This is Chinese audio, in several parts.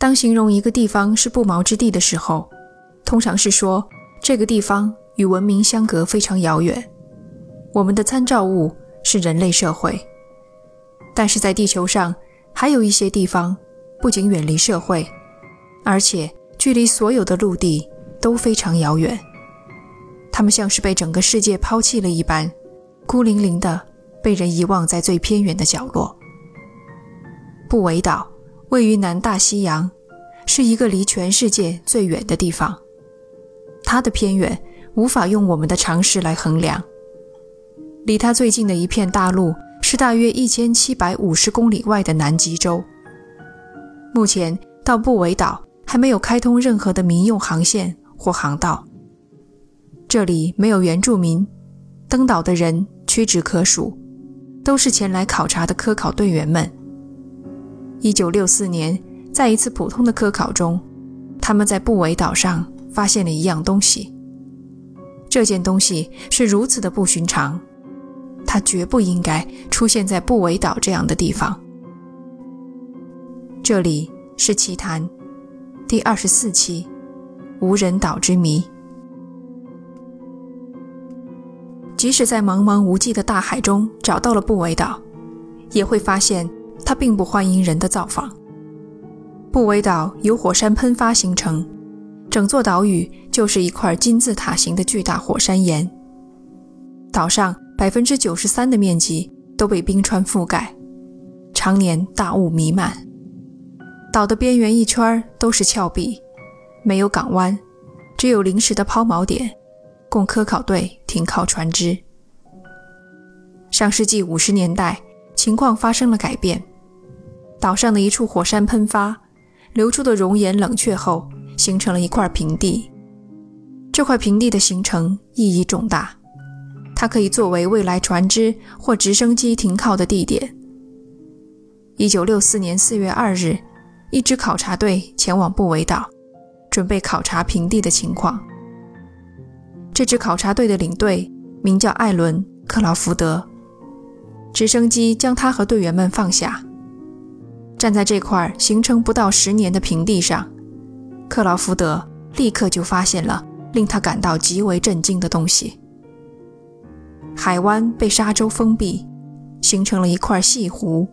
当形容一个地方是不毛之地的时候，通常是说这个地方与文明相隔非常遥远。我们的参照物是人类社会，但是在地球上还有一些地方不仅远离社会，而且距离所有的陆地都非常遥远。他们像是被整个世界抛弃了一般，孤零零的被人遗忘在最偏远的角落。布韦岛位于南大西洋，是一个离全世界最远的地方。它的偏远无法用我们的常识来衡量。离它最近的一片大陆是大约一千七百五十公里外的南极洲。目前到布韦岛还没有开通任何的民用航线或航道。这里没有原住民，登岛的人屈指可数，都是前来考察的科考队员们。一九六四年，在一次普通的科考中，他们在布韦岛上发现了一样东西。这件东西是如此的不寻常，它绝不应该出现在布韦岛这样的地方。这里是奇谈第二十四期《无人岛之谜》。即使在茫茫无际的大海中找到了布韦岛，也会发现。它并不欢迎人的造访。布韦岛由火山喷发形成，整座岛屿就是一块金字塔形的巨大火山岩。岛上百分之九十三的面积都被冰川覆盖，常年大雾弥漫。岛的边缘一圈都是峭壁，没有港湾，只有临时的抛锚点，供科考队停靠船只。上世纪五十年代，情况发生了改变。岛上的一处火山喷发，流出的熔岩冷却后，形成了一块平地。这块平地的形成意义重大，它可以作为未来船只或直升机停靠的地点。一九六四年四月二日，一支考察队前往布韦岛，准备考察平地的情况。这支考察队的领队名叫艾伦·克劳福德，直升机将他和队员们放下。站在这块形成不到十年的平地上，克劳福德立刻就发现了令他感到极为震惊的东西。海湾被沙洲封闭，形成了一块细湖。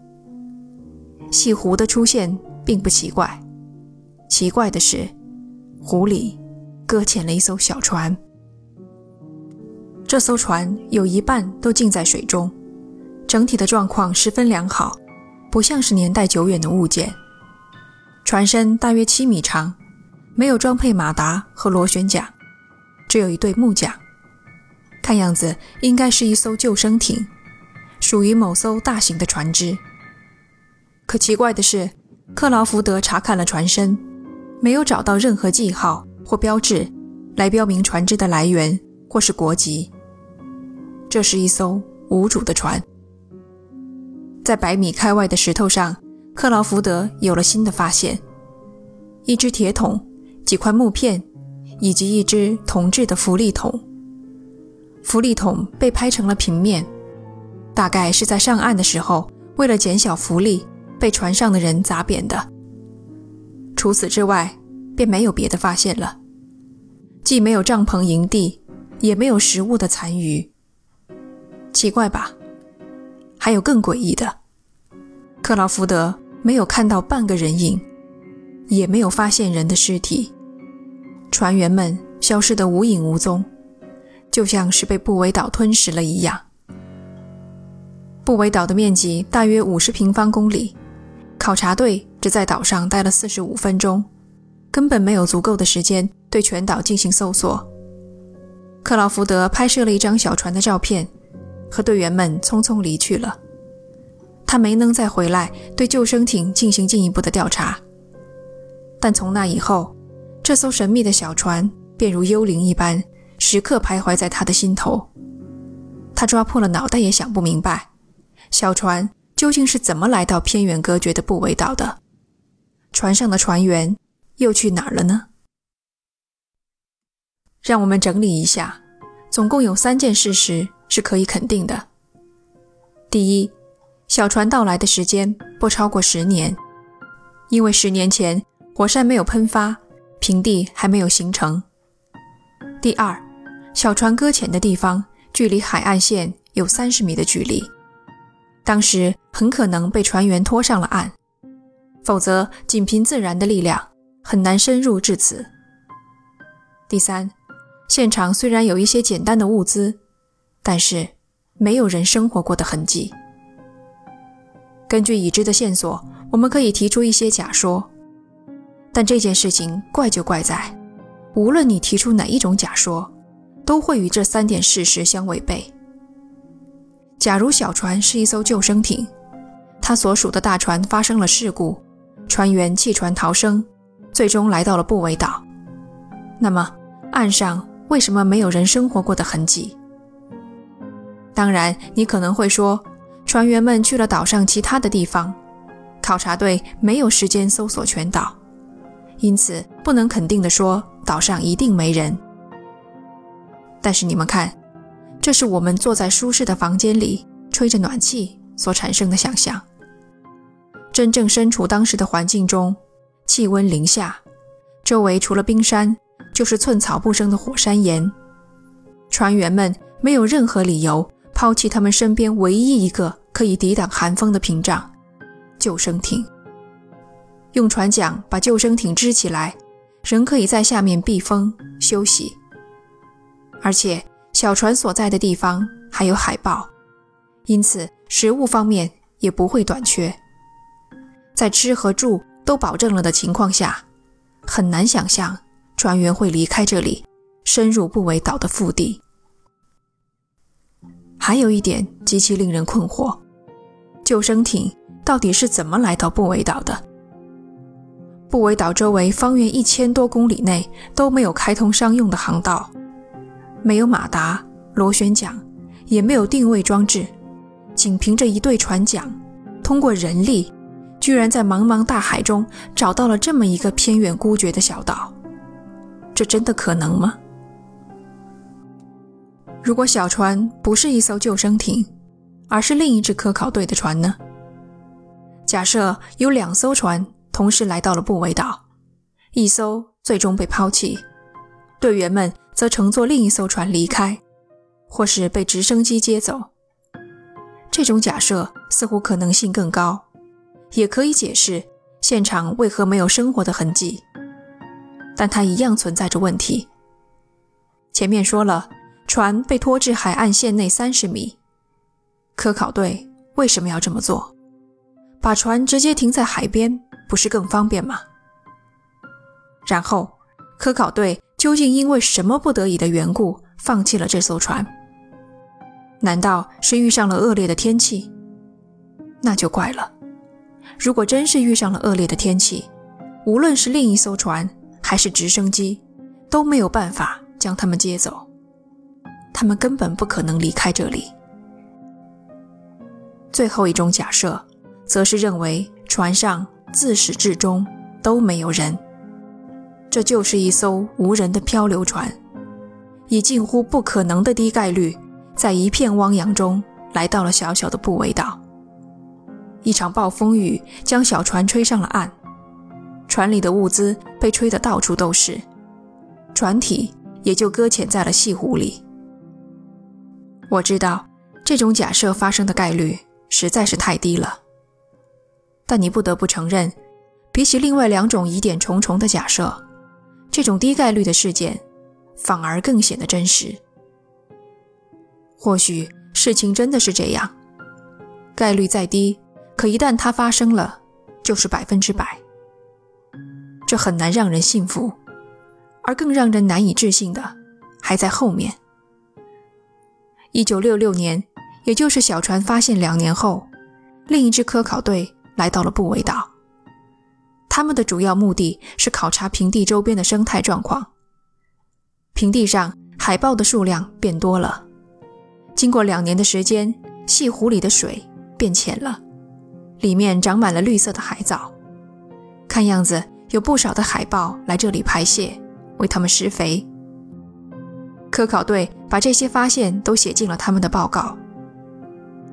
细湖的出现并不奇怪，奇怪的是，湖里搁浅了一艘小船。这艘船有一半都浸在水中，整体的状况十分良好。不像是年代久远的物件。船身大约七米长，没有装配马达和螺旋桨，只有一对木桨。看样子应该是一艘救生艇，属于某艘大型的船只。可奇怪的是，克劳福德查看了船身，没有找到任何记号或标志来标明船只的来源或是国籍。这是一艘无主的船。在百米开外的石头上，克劳福德有了新的发现：一只铁桶、几块木片，以及一只铜制的浮力桶。浮力桶被拍成了平面，大概是在上岸的时候，为了减小浮力，被船上的人砸扁的。除此之外，便没有别的发现了，既没有帐篷营地，也没有食物的残余。奇怪吧？还有更诡异的，克劳福德没有看到半个人影，也没有发现人的尸体，船员们消失得无影无踪，就像是被布韦岛吞噬了一样。布韦岛的面积大约五十平方公里，考察队只在岛上待了四十五分钟，根本没有足够的时间对全岛进行搜索。克劳福德拍摄了一张小船的照片。和队员们匆匆离去了，他没能再回来对救生艇进行进一步的调查。但从那以后，这艘神秘的小船便如幽灵一般，时刻徘徊在他的心头。他抓破了脑袋也想不明白，小船究竟是怎么来到偏远隔绝的布韦岛的？船上的船员又去哪儿了呢？让我们整理一下，总共有三件事实。是可以肯定的。第一，小船到来的时间不超过十年，因为十年前火山没有喷发，平地还没有形成。第二，小船搁浅的地方距离海岸线有三十米的距离，当时很可能被船员拖上了岸，否则仅凭自然的力量很难深入至此。第三，现场虽然有一些简单的物资，但是没有人生活过的痕迹。根据已知的线索，我们可以提出一些假说，但这件事情怪就怪在，无论你提出哪一种假说，都会与这三点事实相违背。假如小船是一艘救生艇，它所属的大船发生了事故，船员弃船逃生，最终来到了布韦岛，那么岸上为什么没有人生活过的痕迹？当然，你可能会说。船员们去了岛上其他的地方，考察队没有时间搜索全岛，因此不能肯定地说岛上一定没人。但是你们看，这是我们坐在舒适的房间里吹着暖气所产生的想象。真正身处当时的环境中，气温零下，周围除了冰山就是寸草不生的火山岩，船员们没有任何理由。抛弃他们身边唯一一个可以抵挡寒风的屏障——救生艇。用船桨把救生艇支起来，人可以在下面避风休息。而且小船所在的地方还有海豹，因此食物方面也不会短缺。在吃和住都保证了的情况下，很难想象船员会离开这里，深入布韦岛的腹地。还有一点极其令人困惑：救生艇到底是怎么来到布韦岛的？布韦岛周围方圆一千多公里内都没有开通商用的航道，没有马达、螺旋桨，也没有定位装置，仅凭着一对船桨，通过人力，居然在茫茫大海中找到了这么一个偏远孤绝的小岛，这真的可能吗？如果小船不是一艘救生艇，而是另一支科考队的船呢？假设有两艘船同时来到了布韦岛，一艘最终被抛弃，队员们则乘坐另一艘船离开，或是被直升机接走。这种假设似乎可能性更高，也可以解释现场为何没有生活的痕迹，但它一样存在着问题。前面说了。船被拖至海岸线内三十米，科考队为什么要这么做？把船直接停在海边不是更方便吗？然后，科考队究竟因为什么不得已的缘故放弃了这艘船？难道是遇上了恶劣的天气？那就怪了。如果真是遇上了恶劣的天气，无论是另一艘船还是直升机，都没有办法将他们接走。他们根本不可能离开这里。最后一种假设，则是认为船上自始至终都没有人，这就是一艘无人的漂流船，以近乎不可能的低概率，在一片汪洋中来到了小小的布韦岛。一场暴风雨将小船吹上了岸，船里的物资被吹得到处都是，船体也就搁浅在了细湖里。我知道这种假设发生的概率实在是太低了，但你不得不承认，比起另外两种疑点重重的假设，这种低概率的事件反而更显得真实。或许事情真的是这样，概率再低，可一旦它发生了，就是百分之百。这很难让人信服，而更让人难以置信的还在后面。一九六六年，也就是小船发现两年后，另一支科考队来到了布韦岛。他们的主要目的是考察平地周边的生态状况。平地上海豹的数量变多了。经过两年的时间，西湖里的水变浅了，里面长满了绿色的海藻。看样子有不少的海豹来这里排泄，为它们施肥。科考队把这些发现都写进了他们的报告。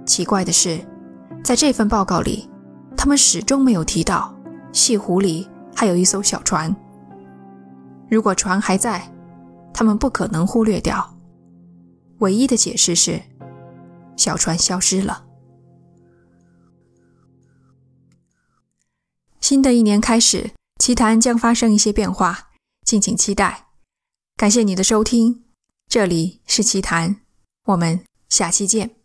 奇怪的是，在这份报告里，他们始终没有提到西湖里还有一艘小船。如果船还在，他们不可能忽略掉。唯一的解释是，小船消失了。新的一年开始，奇谈将发生一些变化，敬请期待。感谢你的收听，这里是奇谈，我们下期见。